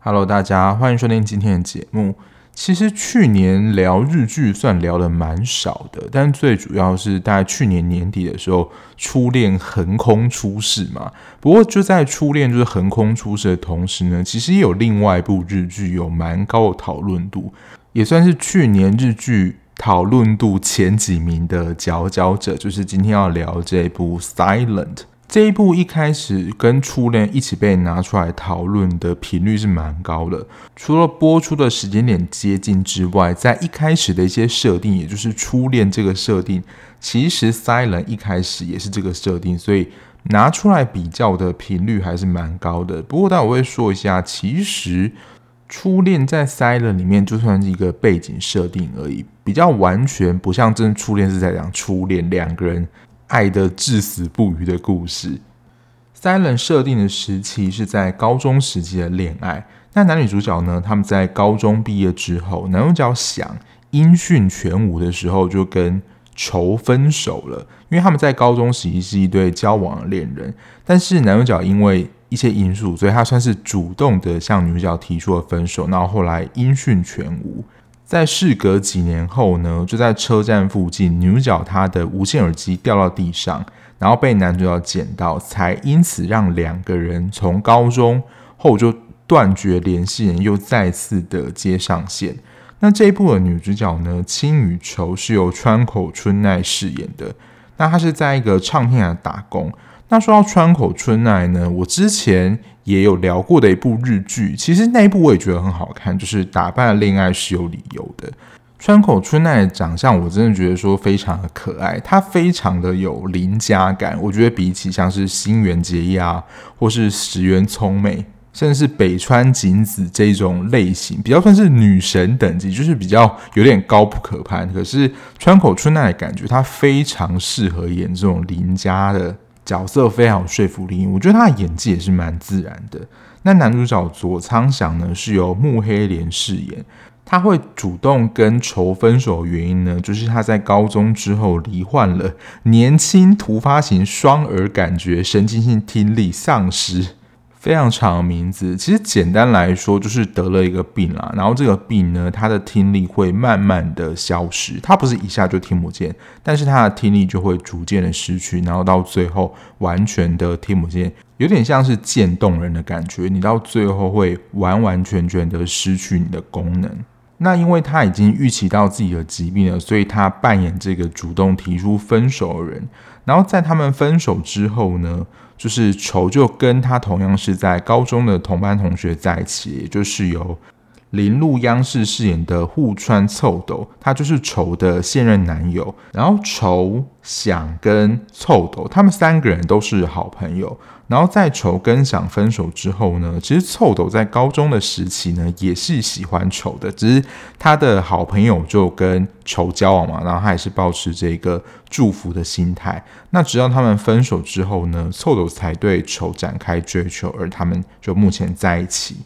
Hello，大家欢迎收听今天的节目。其实去年聊日剧算聊得蛮少的，但最主要是大概去年年底的时候，初恋横空出世嘛。不过就在初恋就是横空出世的同时呢，其实也有另外一部日剧有蛮高的讨论度，也算是去年日剧讨论度前几名的佼佼者，就是今天要聊这部《Silent》。这一部一开始跟初恋一起被拿出来讨论的频率是蛮高的，除了播出的时间点接近之外，在一开始的一些设定，也就是初恋这个设定，其实 Silent 一开始也是这个设定，所以拿出来比较的频率还是蛮高的。不过，但我会说一下，其实初恋在 Silent 里面就算是一个背景设定而已，比较完全不像真初恋是在讲初恋两个人。爱的至死不渝的故事。Silent 设定的时期是在高中时期的恋爱。那男女主角呢？他们在高中毕业之后，男主角想音讯全无的时候，就跟愁分手了。因为他们在高中时期是一对交往的恋人，但是男主角因为一些因素，所以他算是主动的向女主角提出了分手。然后后来音讯全无。在事隔几年后呢，就在车站附近，女主角她的无线耳机掉到地上，然后被男主角捡到，才因此让两个人从高中后就断绝联系，又再次的接上线。那这一部的女主角呢，青与愁是由川口春奈饰演的，那她是在一个唱片行打工。那说到川口春奈呢，我之前也有聊过的一部日剧，其实那一部我也觉得很好看，就是《打扮的恋爱是有理由的》。川口春奈的长相，我真的觉得说非常的可爱，她非常的有邻家感。我觉得比起像是新垣结衣啊，或是石原聪美，甚至是北川景子这种类型，比较算是女神等级，就是比较有点高不可攀。可是川口春奈的感觉，她非常适合演这种邻家的。角色非常有说服力，我觉得他的演技也是蛮自然的。那男主角佐仓翔呢，是由木黑莲饰演。他会主动跟仇分手的原因呢，就是他在高中之后罹患了年轻突发型双耳感觉神经性听力丧失。非常长的名字，其实简单来说就是得了一个病啦。然后这个病呢，他的听力会慢慢的消失，他不是一下就听不见，但是他的听力就会逐渐的失去，然后到最后完全的听不见，有点像是渐冻人的感觉。你到最后会完完全全的失去你的功能。那因为他已经预期到自己的疾病了，所以他扮演这个主动提出分手的人。然后在他们分手之后呢，就是球就跟他同样是在高中的同班同学在一起，也就是由林鹿央视饰演的户川凑斗，他就是愁的现任男友。然后愁想跟凑斗，他们三个人都是好朋友。然后在愁跟想分手之后呢，其实凑斗在高中的时期呢也是喜欢愁的，只是他的好朋友就跟愁交往嘛，然后他也是抱持这个祝福的心态。那直到他们分手之后呢，凑斗才对愁展开追求，而他们就目前在一起。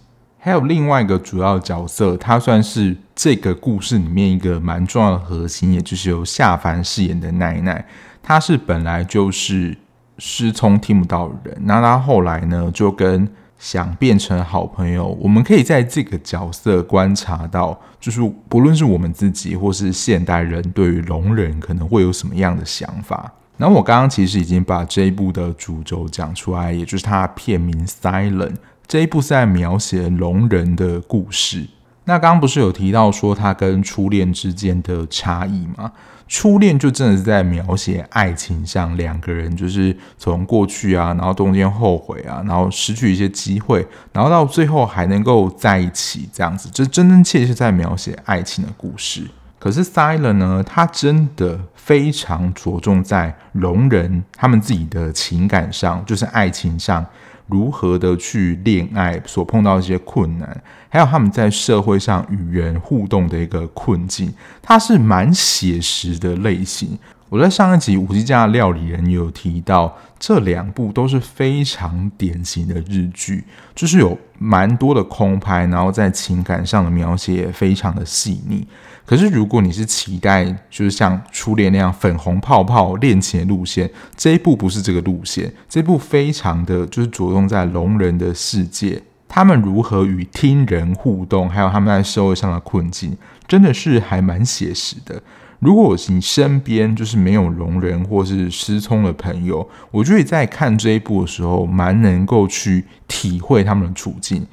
还有另外一个主要角色，他算是这个故事里面一个蛮重要的核心，也就是由夏凡饰演的奈奈，他是本来就是。失聪听不到人，那他后来呢，就跟想变成好朋友。我们可以在这个角色观察到，就是不论是我们自己或是现代人，对于聋人可能会有什么样的想法。然后我刚刚其实已经把这一部的主轴讲出来，也就是它的片名《Silent》。这一部是在描写聋人的故事。那刚刚不是有提到说他跟初恋之间的差异吗？初恋就真的是在描写爱情上，两个人就是从过去啊，然后中间后悔啊，然后失去一些机会，然后到最后还能够在一起这样子，这真真切切在描写爱情的故事。可是 Silent 呢，他真的非常着重在聋人他们自己的情感上，就是爱情上。如何的去恋爱所碰到一些困难，还有他们在社会上与人互动的一个困境，它是蛮写实的类型。我在上一集《五 G 家的料理人》有提到，这两部都是非常典型的日剧，就是有蛮多的空拍，然后在情感上的描写也非常的细腻。可是如果你是期待就是像初恋那样粉红泡泡恋情的路线，这一部不是这个路线，这一部非常的就是着重在聋人的世界，他们如何与听人互动，还有他们在社会上的困境，真的是还蛮写实的。如果你身边就是没有聋人或是失聪的朋友，我觉得在看这一部的时候，蛮能够去体会他们的处境。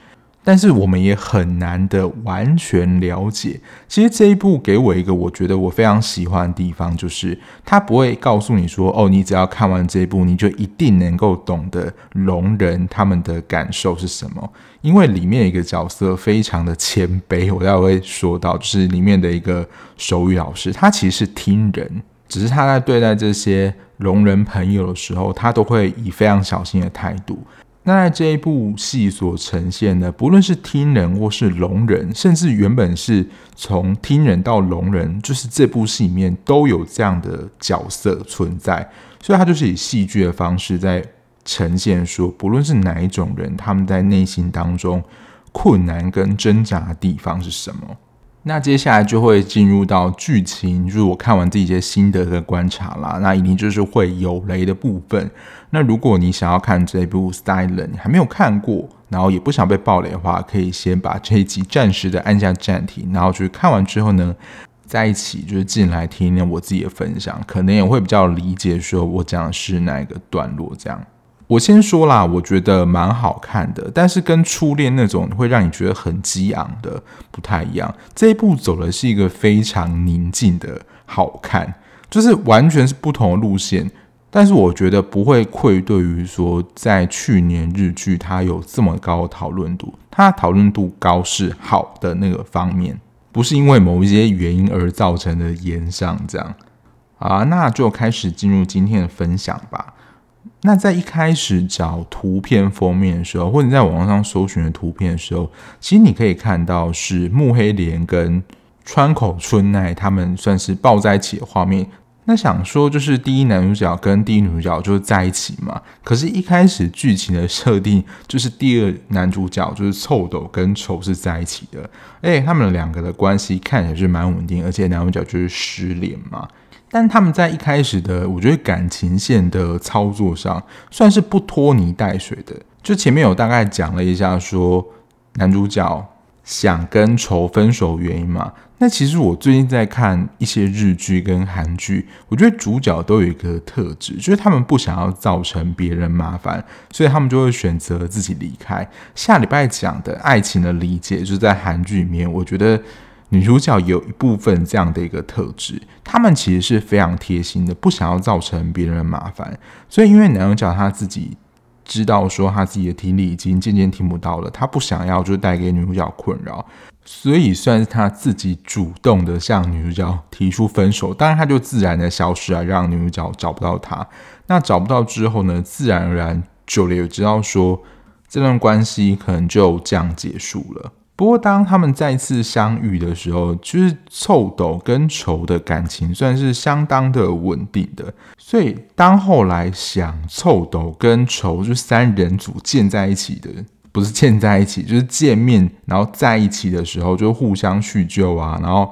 但是我们也很难的完全了解。其实这一部给我一个我觉得我非常喜欢的地方，就是他不会告诉你说：“哦，你只要看完这一部，你就一定能够懂得聋人他们的感受是什么。”因为里面一个角色非常的谦卑，我待会会说到，就是里面的一个手语老师，他其实是听人，只是他在对待这些聋人朋友的时候，他都会以非常小心的态度。那在这一部戏所呈现的，不论是听人或是聋人，甚至原本是从听人到聋人，就是这部戏里面都有这样的角色存在，所以它就是以戏剧的方式在呈现说，不论是哪一种人，他们在内心当中困难跟挣扎的地方是什么。那接下来就会进入到剧情，就是我看完自己一些心得和观察啦。那一定就是会有雷的部分。那如果你想要看这部《Silent》，你还没有看过，然后也不想被爆雷的话，可以先把这一集暂时的按下暂停，然后就是看完之后呢，在一起就是进来听一听我自己的分享，可能也会比较理解说我讲的是哪一个段落这样。我先说啦，我觉得蛮好看的，但是跟初恋那种会让你觉得很激昂的不太一样。这一部走的是一个非常宁静的好看，就是完全是不同的路线。但是我觉得不会愧对于说，在去年日剧它有这么高的讨论度，它讨论度高是好的那个方面，不是因为某一些原因而造成的炎上这样。啊，那就开始进入今天的分享吧。那在一开始找图片封面的时候，或者在网上搜寻的图片的时候，其实你可以看到是木黑莲跟川口春奈他们算是抱在一起的画面。那想说就是第一男主角跟第一女主角就是在一起嘛，可是，一开始剧情的设定就是第二男主角就是臭斗跟丑是在一起的，哎，他们两个的关系看起来是蛮稳定，而且男主角就是失联嘛。但他们在一开始的，我觉得感情线的操作上算是不拖泥带水的。就前面有大概讲了一下，说男主角想跟愁分手原因嘛。那其实我最近在看一些日剧跟韩剧，我觉得主角都有一个特质，就是他们不想要造成别人麻烦，所以他们就会选择自己离开。下礼拜讲的爱情的理解，就是在韩剧里面，我觉得。女主角有一部分这样的一个特质，他们其实是非常贴心的，不想要造成别人的麻烦。所以，因为男主角他自己知道说他自己的听力已经渐渐听不到了，他不想要就带给女主角困扰，所以算是他自己主动的向女主角提出分手。当然，他就自然的消失了，让女主角找不到他。那找不到之后呢，自然而然久了也知道说这段关系可能就这样结束了。不过，当他们再次相遇的时候，就是臭斗跟愁的感情算是相当的稳定的。所以，当后来想臭斗跟愁就三人组见在一起的，不是见在一起，就是见面然后在一起的时候，就互相叙旧啊，然后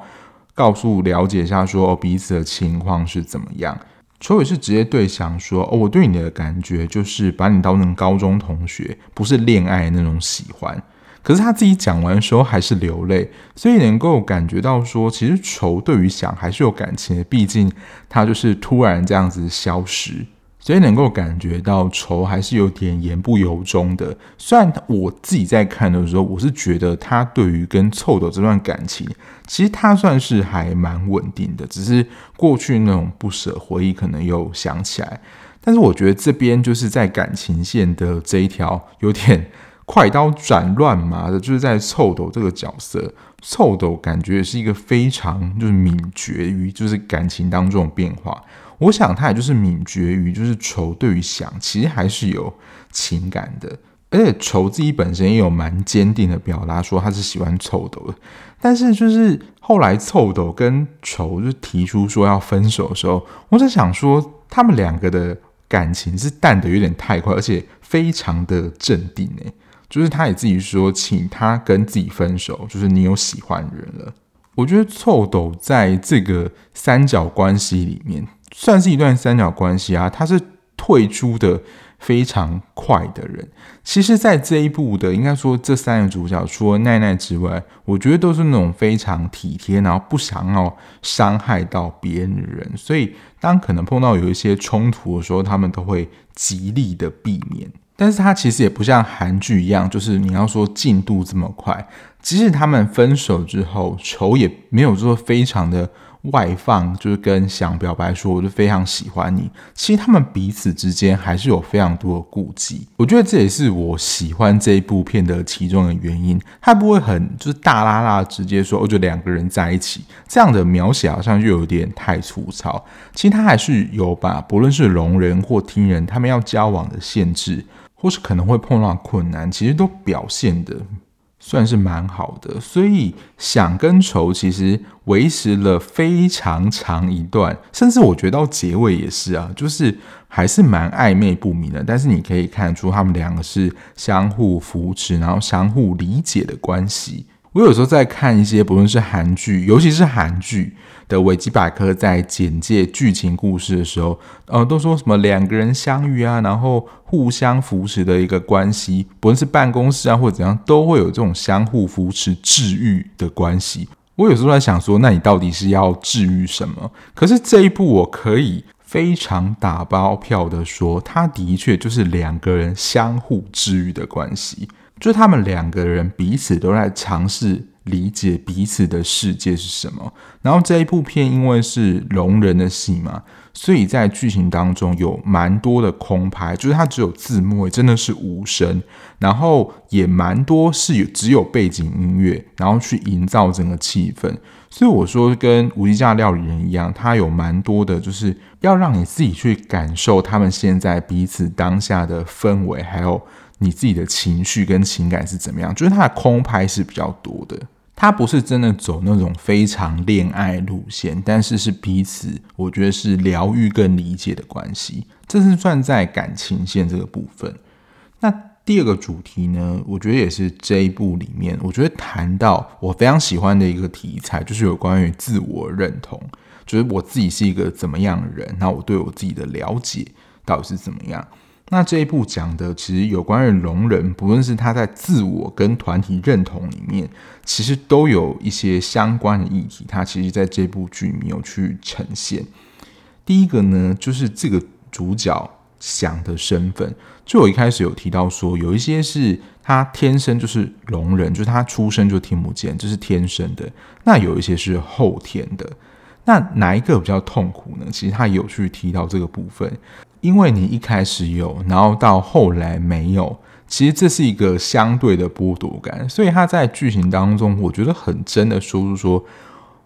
告诉了解一下说彼此的情况是怎么样。愁也是直接对想说：“哦，我对你的感觉就是把你当成高中同学，不是恋爱那种喜欢。”可是他自己讲完的时候还是流泪，所以能够感觉到说，其实愁对于想还是有感情的，毕竟他就是突然这样子消失，所以能够感觉到愁还是有点言不由衷的。虽然我自己在看的时候，我是觉得他对于跟凑斗这段感情，其实他算是还蛮稳定的，只是过去那种不舍回忆可能又想起来。但是我觉得这边就是在感情线的这一条有点。快刀斩乱麻的，就是在凑斗这个角色，凑斗感觉是一个非常就是敏觉于就是感情当中的变化。我想他也就是敏觉于就是愁对于想，其实还是有情感的。而且愁自己本身也有蛮坚定的表达说他是喜欢臭斗的，但是就是后来臭斗跟愁就提出说要分手的时候，我在想说他们两个的感情是淡的有点太快，而且非常的镇定诶，就是他也自己说请他跟自己分手，就是你有喜欢人了。我觉得臭斗在这个三角关系里面算是一段三角关系啊，他是退出的。非常快的人，其实，在这一部的应该说这三个主角，除了奈奈之外，我觉得都是那种非常体贴，然后不想要伤害到别人的人。所以，当可能碰到有一些冲突的时候，他们都会极力的避免。但是，他其实也不像韩剧一样，就是你要说进度这么快。即使他们分手之后，仇也没有说非常的。外放就是跟想表白说，我就非常喜欢你。其实他们彼此之间还是有非常多的顾忌。我觉得这也是我喜欢这一部片的其中的原因。他不会很就是大拉拉直接说，我就两个人在一起这样的描写，好像就有点太粗糙。其实他还是有把不论是聋人或听人，他们要交往的限制，或是可能会碰到困难，其实都表现的。算是蛮好的，所以想跟愁其实维持了非常长一段，甚至我觉得到结尾也是啊，就是还是蛮暧昧不明的。但是你可以看出他们两个是相互扶持，然后相互理解的关系。我有时候在看一些不论是韩剧，尤其是韩剧。的维基百科在简介剧情故事的时候，呃，都说什么两个人相遇啊，然后互相扶持的一个关系，不论是办公室啊或者怎样，都会有这种相互扶持、治愈的关系。我有时候在想说，那你到底是要治愈什么？可是这一部我可以非常打包票的说，它的确就是两个人相互治愈的关系，就是他们两个人彼此都在尝试。理解彼此的世界是什么。然后这一部片因为是聋人的戏嘛，所以在剧情当中有蛮多的空拍，就是它只有字幕，真的是无声。然后也蛮多是有只有背景音乐，然后去营造整个气氛。所以我说跟《无计价料理人》一样，他有蛮多的，就是要让你自己去感受他们现在彼此当下的氛围，还有你自己的情绪跟情感是怎么样。就是他的空拍是比较多的。他不是真的走那种非常恋爱路线，但是是彼此，我觉得是疗愈跟理解的关系，这是算在感情线这个部分。那第二个主题呢，我觉得也是这一部里面，我觉得谈到我非常喜欢的一个题材，就是有关于自我认同，就是我自己是一个怎么样的人，那我对我自己的了解到底是怎么样。那这一部讲的其实有关于聋人，不论是他在自我跟团体认同里面，其实都有一些相关的议题。他其实在这部剧没有去呈现。第一个呢，就是这个主角想的身份，就我一开始有提到说，有一些是他天生就是聋人，就是他出生就听不见，这是天生的。那有一些是后天的。那哪一个比较痛苦呢？其实他有去提到这个部分。因为你一开始有，然后到后来没有，其实这是一个相对的剥夺感。所以他在剧情当中，我觉得很真的说出说，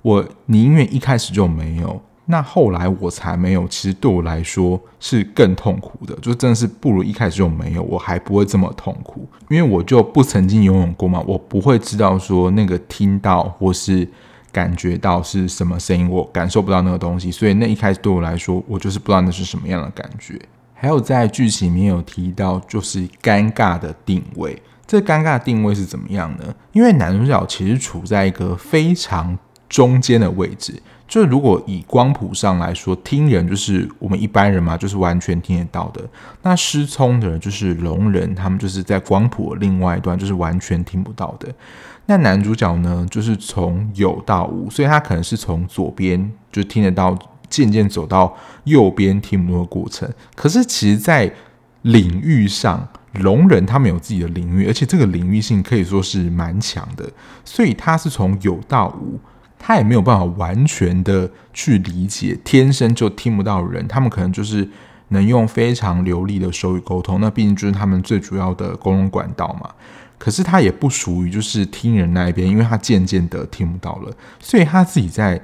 我宁愿一开始就没有，那后来我才没有，其实对我来说是更痛苦的。就真的是不如一开始就没有，我还不会这么痛苦，因为我就不曾经拥有过嘛，我不会知道说那个听到或是。感觉到是什么声音，我感受不到那个东西，所以那一开始对我来说，我就是不知道那是什么样的感觉。还有在剧情里面有提到，就是尴尬的定位。这尴尬定位是怎么样呢？因为男主角其实处在一个非常中间的位置，就是如果以光谱上来说，听人就是我们一般人嘛，就是完全听得到的。那失聪的人就是聋人，他们就是在光谱的另外一端，就是完全听不到的。那男主角呢，就是从有到无，所以他可能是从左边就听得到，渐渐走到右边听不到的过程。可是其实，在领域上，聋人他们有自己的领域，而且这个领域性可以说是蛮强的。所以他是从有到无，他也没有办法完全的去理解天生就听不到人，他们可能就是能用非常流利的手语沟通，那毕竟就是他们最主要的沟通管道嘛。可是他也不属于就是听人那一边，因为他渐渐的听不到了，所以他自己在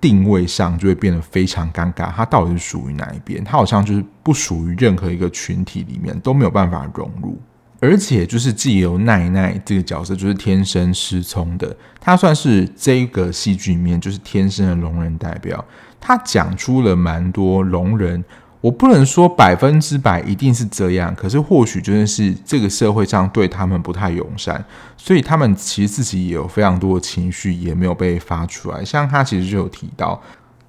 定位上就会变得非常尴尬。他到底是属于哪一边？他好像就是不属于任何一个群体里面，都没有办法融入。而且就是既有奈奈这个角色就是天生失聪的，他算是这个戏剧里面就是天生的聋人代表，他讲出了蛮多聋人。我不能说百分之百一定是这样，可是或许真的是这个社会上对他们不太友善，所以他们其实自己也有非常多的情绪也没有被发出来。像他其实就有提到，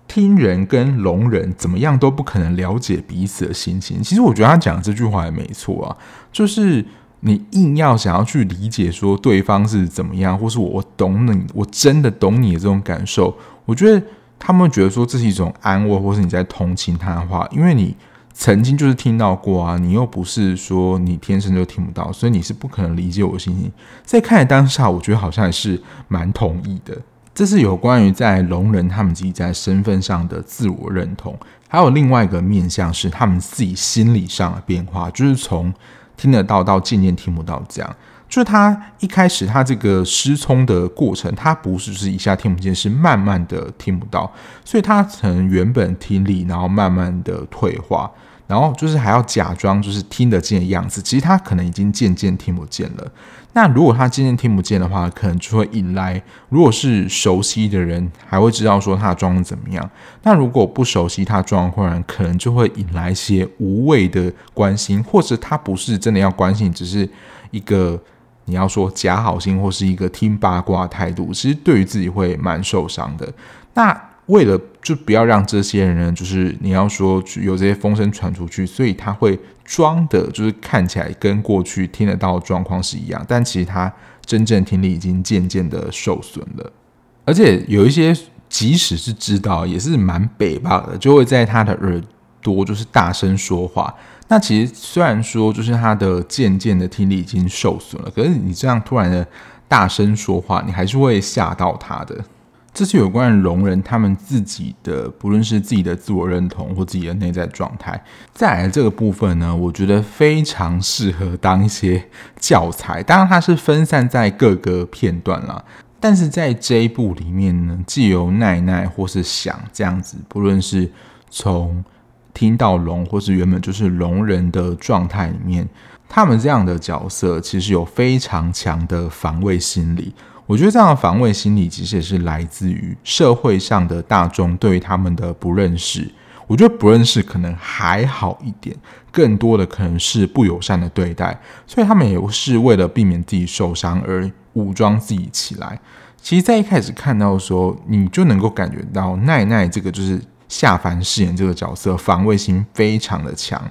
听人跟聋人怎么样都不可能了解彼此的心情。其实我觉得他讲这句话也没错啊，就是你硬要想要去理解说对方是怎么样，或是我懂你，我真的懂你的这种感受，我觉得。他们觉得说这是一种安慰，或是你在同情他的话，因为你曾经就是听到过啊，你又不是说你天生就听不到，所以你是不可能理解我的心情。在看当下，我觉得好像也是蛮同意的。这是有关于在聋人他们自己在身份上的自我认同，还有另外一个面向是他们自己心理上的变化，就是从听得到到渐渐听不到这样。就是他一开始他这个失聪的过程，他不是是一下听不见，是慢慢的听不到，所以他从原本听力，然后慢慢的退化，然后就是还要假装就是听得见的样子，其实他可能已经渐渐听不见了。那如果他今天听不见的话，可能就会引来，如果是熟悉的人，还会知道说他的怎么样。那如果不熟悉他的状况，可能就会引来一些无谓的关心，或者他不是真的要关心，只是一个。你要说假好心或是一个听八卦态度，其实对于自己会蛮受伤的。那为了就不要让这些人，就是你要说有这些风声传出去，所以他会装的，就是看起来跟过去听得到状况是一样，但其实他真正听力已经渐渐的受损了。而且有一些，即使是知道，也是蛮北吧的，就会在他的耳朵就是大声说话。那其实虽然说，就是他的渐渐的听力已经受损了，可是你这样突然的大声说话，你还是会吓到他的。这是有关于聋人他们自己的，不论是自己的自我认同或自己的内在状态。再来这个部分呢，我觉得非常适合当一些教材。当然，它是分散在各个片段啦，但是在这一部里面呢，既有奈奈或是想这样子，不论是从听到聋，或是原本就是聋人的状态里面，他们这样的角色其实有非常强的防卫心理。我觉得这样的防卫心理其实也是来自于社会上的大众对于他们的不认识。我觉得不认识可能还好一点，更多的可能是不友善的对待，所以他们也是为了避免自己受伤而武装自己起来。其实，在一开始看到的时候，你就能够感觉到奈奈这个就是。夏凡饰演这个角色，防卫心非常的强。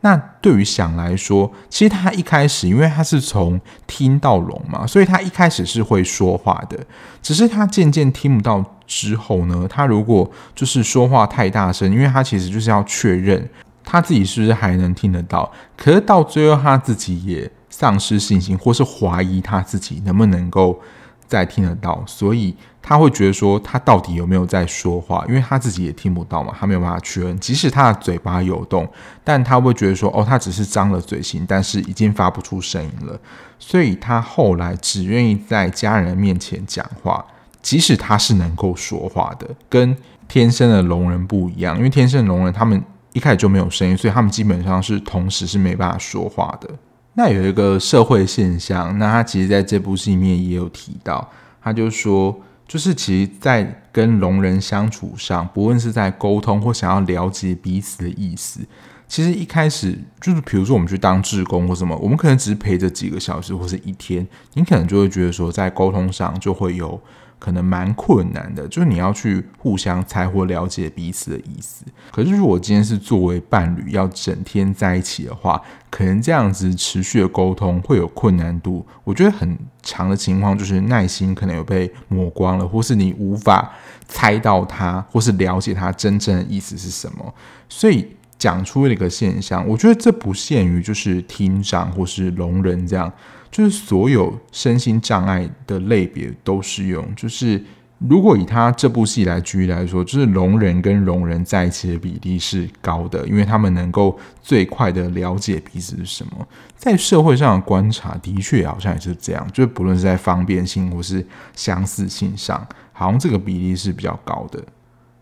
那对于想来说，其实他一开始，因为他是从听到聋嘛，所以他一开始是会说话的。只是他渐渐听不到之后呢，他如果就是说话太大声，因为他其实就是要确认他自己是不是还能听得到。可是到最后，他自己也丧失信心，或是怀疑他自己能不能够。再听得到，所以他会觉得说他到底有没有在说话，因为他自己也听不到嘛，他没有办法确认。即使他的嘴巴有动，但他会觉得说，哦，他只是张了嘴型，但是已经发不出声音了。所以他后来只愿意在家人面前讲话，即使他是能够说话的，跟天生的聋人不一样。因为天生的聋人他们一开始就没有声音，所以他们基本上是同时是没办法说话的。那有一个社会现象，那他其实在这部戏里面也有提到，他就说，就是其实，在跟聋人相处上，不论是在沟通或想要了解彼此的意思，其实一开始就是，比如说我们去当志工或什么，我们可能只是陪着几个小时或是一天，你可能就会觉得说，在沟通上就会有。可能蛮困难的，就是你要去互相猜或了解彼此的意思。可是如果今天是作为伴侣要整天在一起的话，可能这样子持续的沟通会有困难度。我觉得很长的情况就是耐心可能有被磨光了，或是你无法猜到他或是了解他真正的意思是什么。所以讲出了一个现象，我觉得这不限于就是听障或是聋人这样。就是所有身心障碍的类别都适用。就是如果以他这部戏来举例来说，就是聋人跟聋人在一起的比例是高的，因为他们能够最快的了解彼此是什么。在社会上的观察，的确好像也是这样。就是不论是在方便性或是相似性上，好像这个比例是比较高的。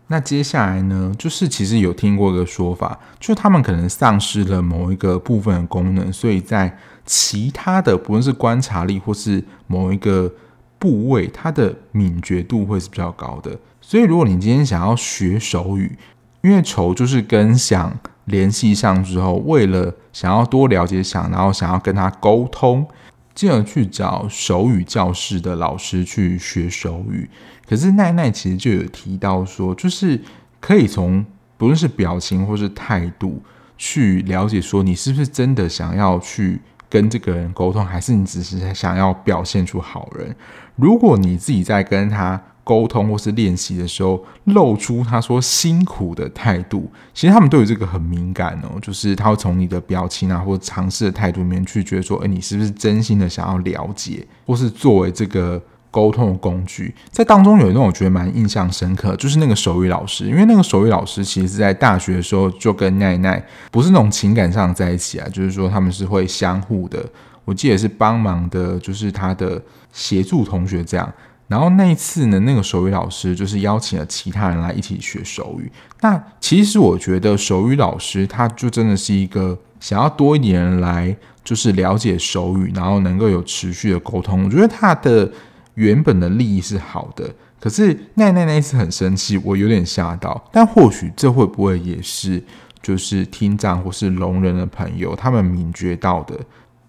那接下来呢，就是其实有听过一个说法，就是他们可能丧失了某一个部分的功能，所以在其他的不论是观察力或是某一个部位，它的敏觉度会是比较高的。所以如果你今天想要学手语，因为愁就是跟想联系上之后，为了想要多了解想，然后想要跟他沟通。进而去找手语教室的老师去学手语，可是奈奈其实就有提到说，就是可以从不论是表情或是态度去了解说，你是不是真的想要去跟这个人沟通，还是你只是想要表现出好人。如果你自己在跟他。沟通或是练习的时候，露出他说辛苦的态度，其实他们对于这个很敏感哦，就是他会从你的表情啊，或尝试的态度里面去觉得说，哎，你是不是真心的想要了解，或是作为这个沟通的工具。在当中有一段我觉得蛮印象深刻，就是那个手语老师，因为那个手语老师其实是在大学的时候就跟奈奈不是那种情感上在一起啊，就是说他们是会相互的，我记得是帮忙的，就是他的协助同学这样。然后那一次呢，那个手语老师就是邀请了其他人来一起学手语。那其实我觉得手语老师他就真的是一个想要多一点人来，就是了解手语，然后能够有持续的沟通。我觉得他的原本的利益是好的，可是奈奈那一次很生气，我有点吓到。但或许这会不会也是就是听障或是聋人的朋友他们敏觉到的？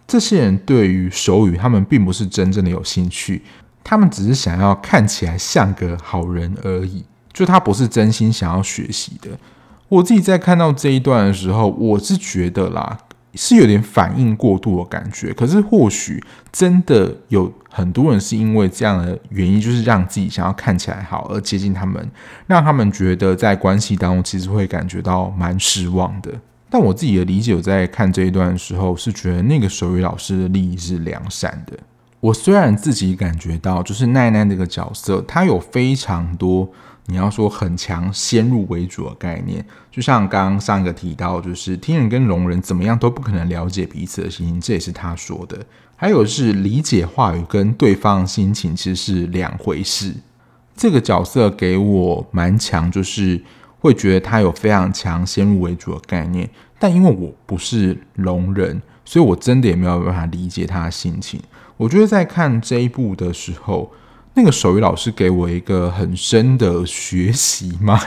这些人对于手语，他们并不是真正的有兴趣。他们只是想要看起来像个好人而已，就他不是真心想要学习的。我自己在看到这一段的时候，我是觉得啦，是有点反应过度的感觉。可是或许真的有很多人是因为这样的原因，就是让自己想要看起来好而接近他们，让他们觉得在关系当中其实会感觉到蛮失望的。但我自己的理解，我在看这一段的时候，是觉得那个手语老师的利益是良善的。我虽然自己感觉到，就是奈奈这个角色，她有非常多你要说很强先入为主的概念，就像刚刚上一个提到，就是听人跟聋人怎么样都不可能了解彼此的心情，这也是他说的。还有是理解话语跟对方心情其实是两回事。这个角色给我蛮强，就是会觉得他有非常强先入为主的概念，但因为我不是聋人，所以我真的也没有办法理解他的心情。我觉得在看这一部的时候，那个手语老师给我一个很深的学习嘛。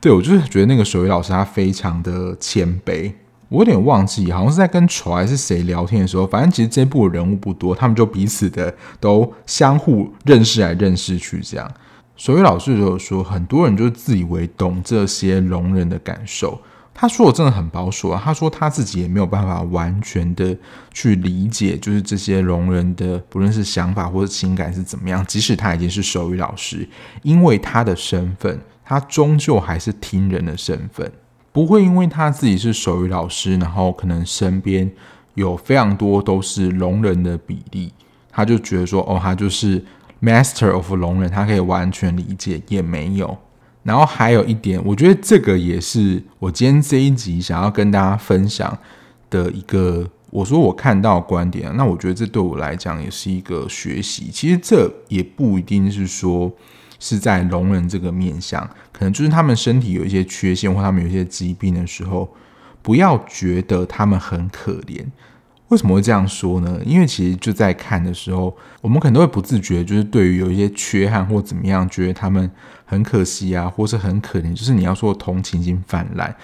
对，我就是觉得那个手语老师他非常的谦卑。我有点忘记，好像是在跟丑还是谁聊天的时候，反正其实这部的人物不多，他们就彼此的都相互认识来认识去这样。手语老师就说，很多人就自以为懂这些聋人的感受。他说：“我真的很保守啊。”他说他自己也没有办法完全的去理解，就是这些聋人的不论是想法或者情感是怎么样。即使他已经是手语老师，因为他的身份，他终究还是听人的身份，不会因为他自己是手语老师，然后可能身边有非常多都是聋人的比例，他就觉得说：“哦，他就是 Master of 聋人，他可以完全理解。”也没有。然后还有一点，我觉得这个也是我今天这一集想要跟大家分享的一个，我说我看到的观点，那我觉得这对我来讲也是一个学习。其实这也不一定是说是在聋人这个面向，可能就是他们身体有一些缺陷或他们有一些疾病的时候，不要觉得他们很可怜。为什么会这样说呢？因为其实就在看的时候，我们可能都会不自觉，就是对于有一些缺憾或怎么样，觉得他们很可惜啊，或是很可怜，就是你要说同情心泛滥。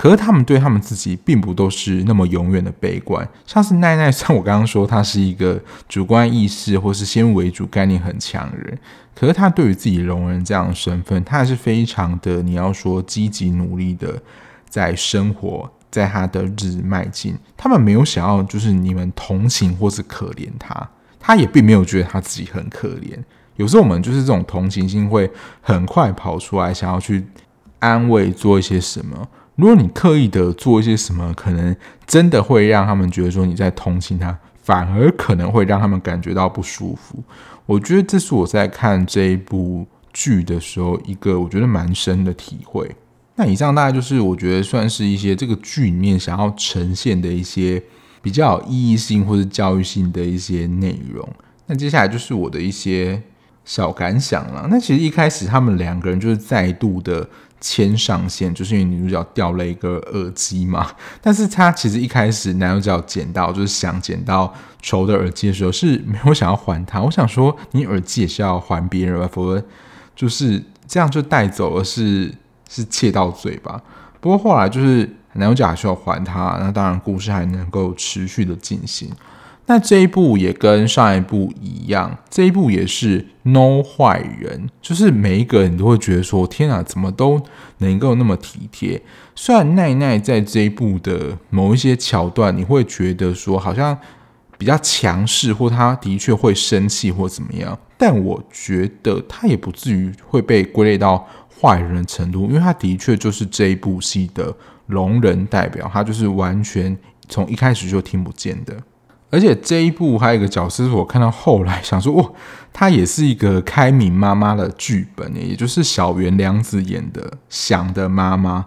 可是他们对他们自己并不都是那么永远的悲观。像是奈奈，像我刚刚说，他是一个主观意识或是先入为主概念很强的人，可是他对于自己聋人这样的身份，他还是非常的你要说积极努力的在生活。在他的日子迈进，他们没有想要就是你们同情或是可怜他，他也并没有觉得他自己很可怜。有时候我们就是这种同情心会很快跑出来，想要去安慰做一些什么。如果你刻意的做一些什么，可能真的会让他们觉得说你在同情他，反而可能会让他们感觉到不舒服。我觉得这是我在看这一部剧的时候一个我觉得蛮深的体会。那以上大概就是我觉得算是一些这个剧里面想要呈现的一些比较有意义性或者教育性的一些内容。那接下来就是我的一些小感想了。那其实一开始他们两个人就是再度的牵上线，就是因为女主角掉了一个耳机嘛。但是他其实一开始男主角捡到，就是想捡到仇的耳机的时候是没有想要还他。我想说，你耳机也是要还别人吧，否则就是这样就带走了是，是是窃盗罪吧。不过后来就是男主角还需要还他，那当然故事还能够持续的进行。那这一部也跟上一部一样，这一部也是 no 坏人，就是每一个人都会觉得说：天啊，怎么都能够那么体贴？虽然奈奈在这一部的某一些桥段，你会觉得说好像比较强势，或他的确会生气或怎么样，但我觉得他也不至于会被归类到坏人的程度，因为他的确就是这一部戏的聋人代表，他就是完全从一开始就听不见的。而且这一部还有一个角色，是我看到后来想说，哦，他也是一个开明妈妈的剧本，也就是小原凉子演的想的妈妈。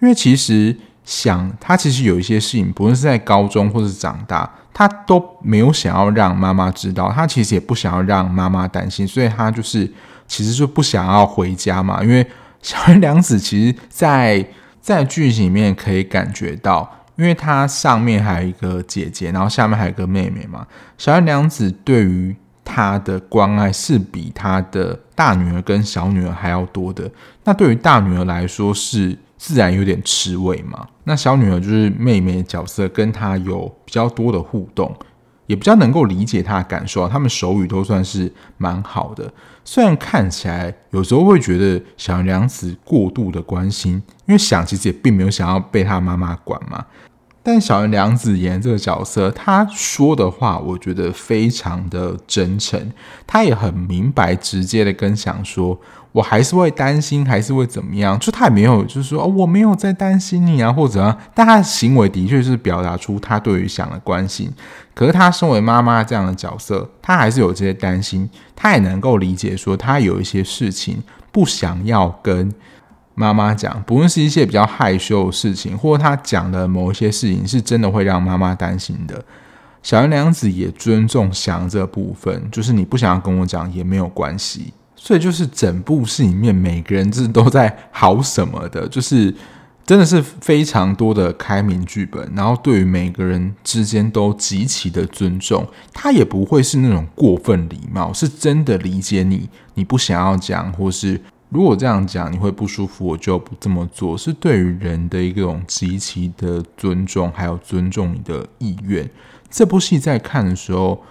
因为其实想他其实有一些事情，不论是在高中或是长大，他都没有想要让妈妈知道，他其实也不想要让妈妈担心，所以他就是其实就不想要回家嘛。因为小原凉子其实在在剧情里面可以感觉到。因为他上面还有一个姐姐，然后下面还有一个妹妹嘛。小原凉子对于她的关爱是比她的大女儿跟小女儿还要多的。那对于大女儿来说是自然有点吃味嘛。那小女儿就是妹妹的角色，跟她有比较多的互动。也比较能够理解她的感受啊，他们手语都算是蛮好的。虽然看起来有时候会觉得小娘子过度的关心，因为想其实也并没有想要被她妈妈管嘛。但小原凉子演这个角色，他说的话我觉得非常的真诚，他也很明白直接的跟想说。我还是会担心，还是会怎么样？就他也没有，就是说，哦，我没有在担心你啊，或者啊，但他的行为的确是表达出他对于想的关心。可是他身为妈妈这样的角色，他还是有这些担心。他也能够理解，说他有一些事情不想要跟妈妈讲，不论是一些比较害羞的事情，或者他讲的某一些事情是真的会让妈妈担心的。小原凉子也尊重想这部分，就是你不想要跟我讲也没有关系。所以就是整部戏里面每个人是都在好什么的，就是真的是非常多的开明剧本，然后对于每个人之间都极其的尊重，他也不会是那种过分礼貌，是真的理解你，你不想要讲，或是如果这样讲你会不舒服，我就不这么做，是对于人的一种极其的尊重，还有尊重你的意愿。这部戏在看的时候，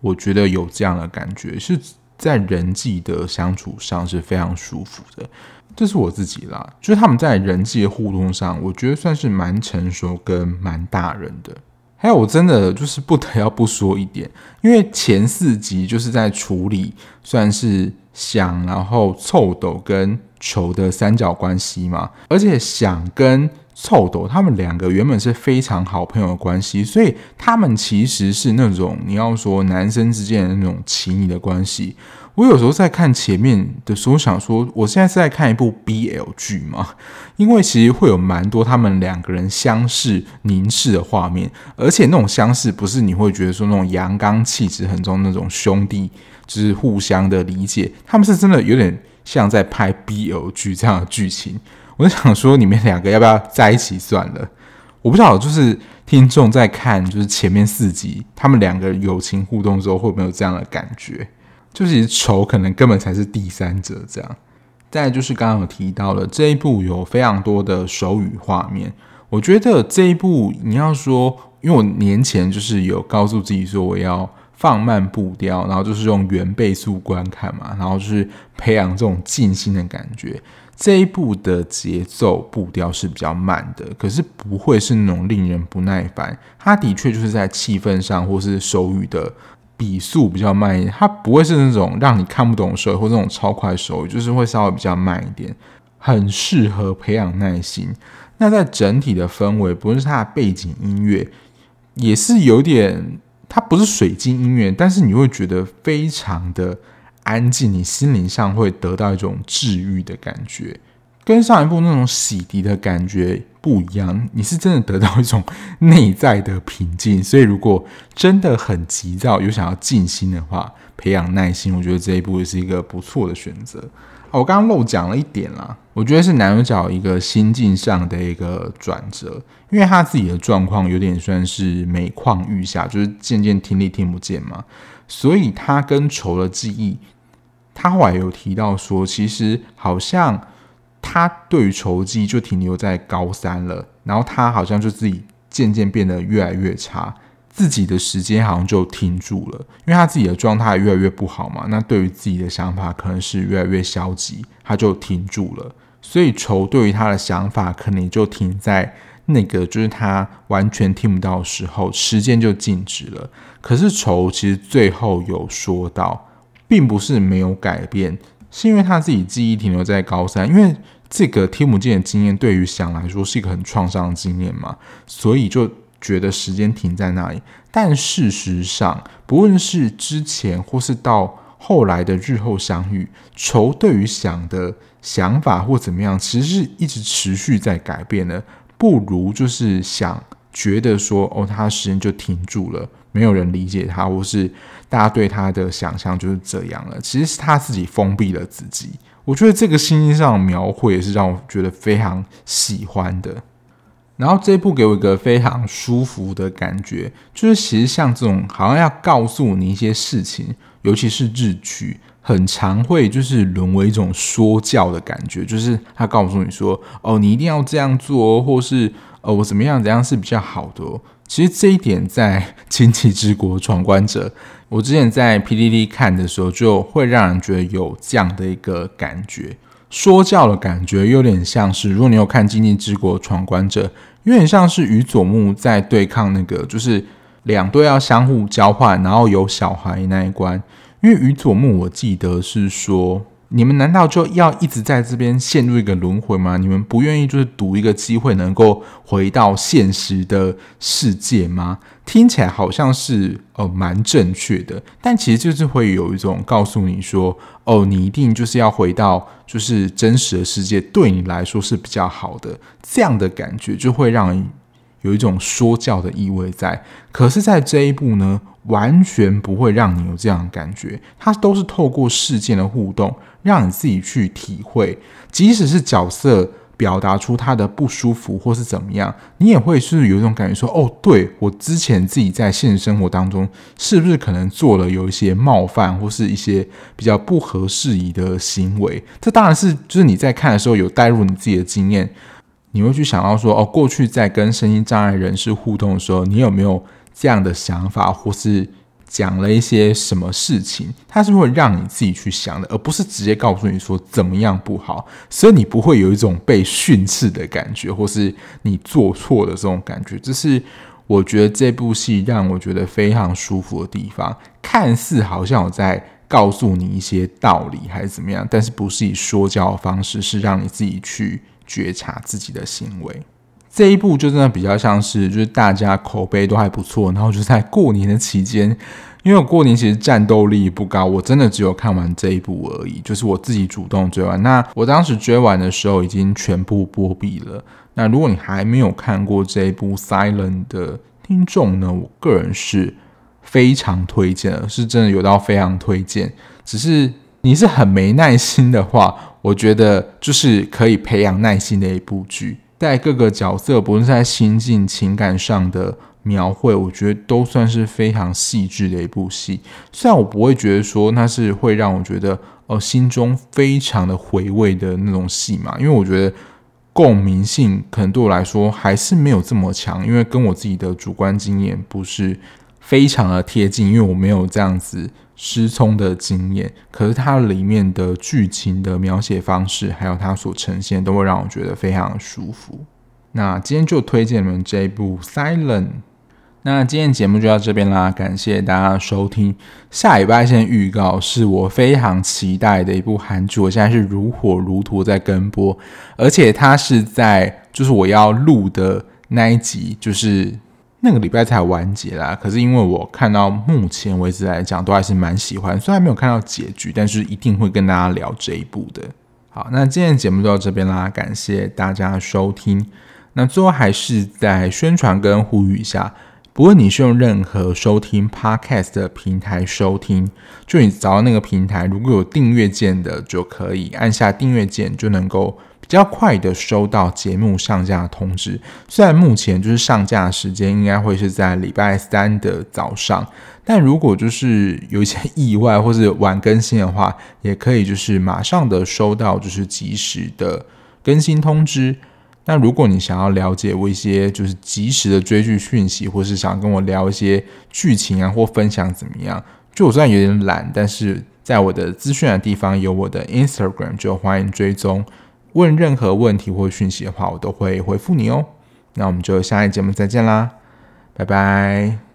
我觉得有这样的感觉是。在人际的相处上是非常舒服的，这是我自己啦。就是他们在人际的互动上，我觉得算是蛮成熟跟蛮大人的。还有，我真的就是不得要不说一点，因为前四集就是在处理算是想，然后凑斗跟球的三角关系嘛，而且想跟。凑斗他们两个原本是非常好朋友的关系，所以他们其实是那种你要说男生之间的那种情谊的关系。我有时候在看前面的时候，想说我现在是在看一部 BL 剧吗？因为其实会有蛮多他们两个人相视凝视的画面，而且那种相视不是你会觉得说那种阳刚气质很重那种兄弟，就是互相的理解，他们是真的有点像在拍 BL 剧这样的剧情。我就想说，你们两个要不要在一起算了？我不知道，就是听众在看，就是前面四集他们两个友情互动之后，会不会有这样的感觉？就是仇可能根本才是第三者这样。再就是刚刚有提到的这一部有非常多的手语画面，我觉得这一部你要说，因为我年前就是有告诉自己说我要放慢步调，然后就是用原倍速观看嘛，然后就是培养这种静心的感觉。这一部的节奏步调是比较慢的，可是不会是那种令人不耐烦。它的确就是在气氛上，或是手语的笔速比较慢一点。它不会是那种让你看不懂手语或这种超快手语，就是会稍微比较慢一点，很适合培养耐心。那在整体的氛围，不论是它的背景音乐，也是有点，它不是水晶音乐，但是你会觉得非常的。安静，你心灵上会得到一种治愈的感觉。跟上一部那种洗涤的感觉不一样，你是真的得到一种内在的平静。所以，如果真的很急躁，有想要静心的话，培养耐心，我觉得这一部也是一个不错的选择。我刚刚漏讲了一点啦，我觉得是男主角一个心境上的一个转折，因为他自己的状况有点算是每况愈下，就是渐渐听力听不见嘛，所以他跟仇的记忆，他后来有提到说，其实好像。他对于仇记就停留在高三了，然后他好像就自己渐渐变得越来越差，自己的时间好像就停住了，因为他自己的状态越来越不好嘛。那对于自己的想法可能是越来越消极，他就停住了。所以仇对于他的想法可能就停在那个，就是他完全听不到的时候，时间就静止了。可是筹其实最后有说到，并不是没有改变，是因为他自己记忆停留在高三，因为。这个听不见的经验对于想来说是一个很创伤的经验嘛，所以就觉得时间停在那里。但事实上，不论是之前或是到后来的日后相遇，愁对于想的想法或怎么样，其实是一直持续在改变的。不如就是想觉得说，哦，他时间就停住了，没有人理解他，或是大家对他的想象就是这样了。其实是他自己封闭了自己。我觉得这个心境上的描绘也是让我觉得非常喜欢的。然后这一部给我一个非常舒服的感觉，就是其实像这种好像要告诉你一些事情，尤其是日剧，很常会就是沦为一种说教的感觉，就是他告诉你说：“哦，你一定要这样做，或是呃，我怎么样怎样是比较好的。”其实这一点在《今际之国闯关者》，我之前在 PTT 看的时候，就会让人觉得有这样的一个感觉，说教的感觉，有点像是如果你有看《今际之国闯关者》，有点像是与佐木在对抗那个，就是两队要相互交换，然后有小孩那一关。因为宇佐木，我记得是说。你们难道就要一直在这边陷入一个轮回吗？你们不愿意就是赌一个机会，能够回到现实的世界吗？听起来好像是呃蛮正确的，但其实就是会有一种告诉你说，哦，你一定就是要回到就是真实的世界，对你来说是比较好的，这样的感觉就会让有一种说教的意味在。可是，在这一部呢，完全不会让你有这样的感觉，它都是透过事件的互动。让你自己去体会，即使是角色表达出他的不舒服或是怎么样，你也会是有一种感觉说：“哦，对，我之前自己在现实生活当中是不是可能做了有一些冒犯或是一些比较不合时宜的行为？”这当然是就是你在看的时候有带入你自己的经验，你会去想到说：“哦，过去在跟身心障碍人士互动的时候，你有没有这样的想法或是？”讲了一些什么事情，它是会让你自己去想的，而不是直接告诉你说怎么样不好，所以你不会有一种被训斥的感觉，或是你做错的这种感觉。这是我觉得这部戏让我觉得非常舒服的地方。看似好像我在告诉你一些道理，还是怎么样，但是不是以说教的方式，是让你自己去觉察自己的行为。这一部就真的比较像是，就是大家口碑都还不错，然后就在过年的期间，因为我过年其实战斗力不高，我真的只有看完这一部而已，就是我自己主动追完。那我当时追完的时候已经全部播毕了。那如果你还没有看过这一部《Silent》的听众呢，我个人是非常推荐的，是真的有到非常推荐。只是你是很没耐心的话，我觉得就是可以培养耐心的一部剧。在各个角色，不论是在心境、情感上的描绘，我觉得都算是非常细致的一部戏。虽然我不会觉得说那是会让我觉得哦心中非常的回味的那种戏嘛，因为我觉得共鸣性可能对我来说还是没有这么强，因为跟我自己的主观经验不是非常的贴近，因为我没有这样子。失聪的经验，可是它里面的剧情的描写方式，还有它所呈现，都会让我觉得非常舒服。那今天就推荐你们这一部《Silent》。那今天节目就到这边啦，感谢大家收听。下礼拜先预告，是我非常期待的一部韩剧，我现在是如火如荼在跟播，而且它是在就是我要录的那一集，就是。那个礼拜才完结啦，可是因为我看到目前为止来讲，都还是蛮喜欢。虽然没有看到结局，但是一定会跟大家聊这一部的。好，那今天的节目就到这边啦，感谢大家收听。那最后还是在宣传跟呼吁一下，不论你是用任何收听 Podcast 的平台收听，就你找到那个平台，如果有订阅键的，就可以按下订阅键，就能够比较快的收到节目上架的通知。虽然目前就是上架的时间应该会是在礼拜三的早上。但如果就是有一些意外或是晚更新的话，也可以就是马上的收到就是及时的更新通知。那如果你想要了解我一些就是及时的追剧讯息，或是想跟我聊一些剧情啊或分享怎么样，就我虽然有点懒，但是在我的资讯的地方有我的 Instagram，就欢迎追踪。问任何问题或讯息的话，我都会回复你哦。那我们就下一节目再见啦，拜拜。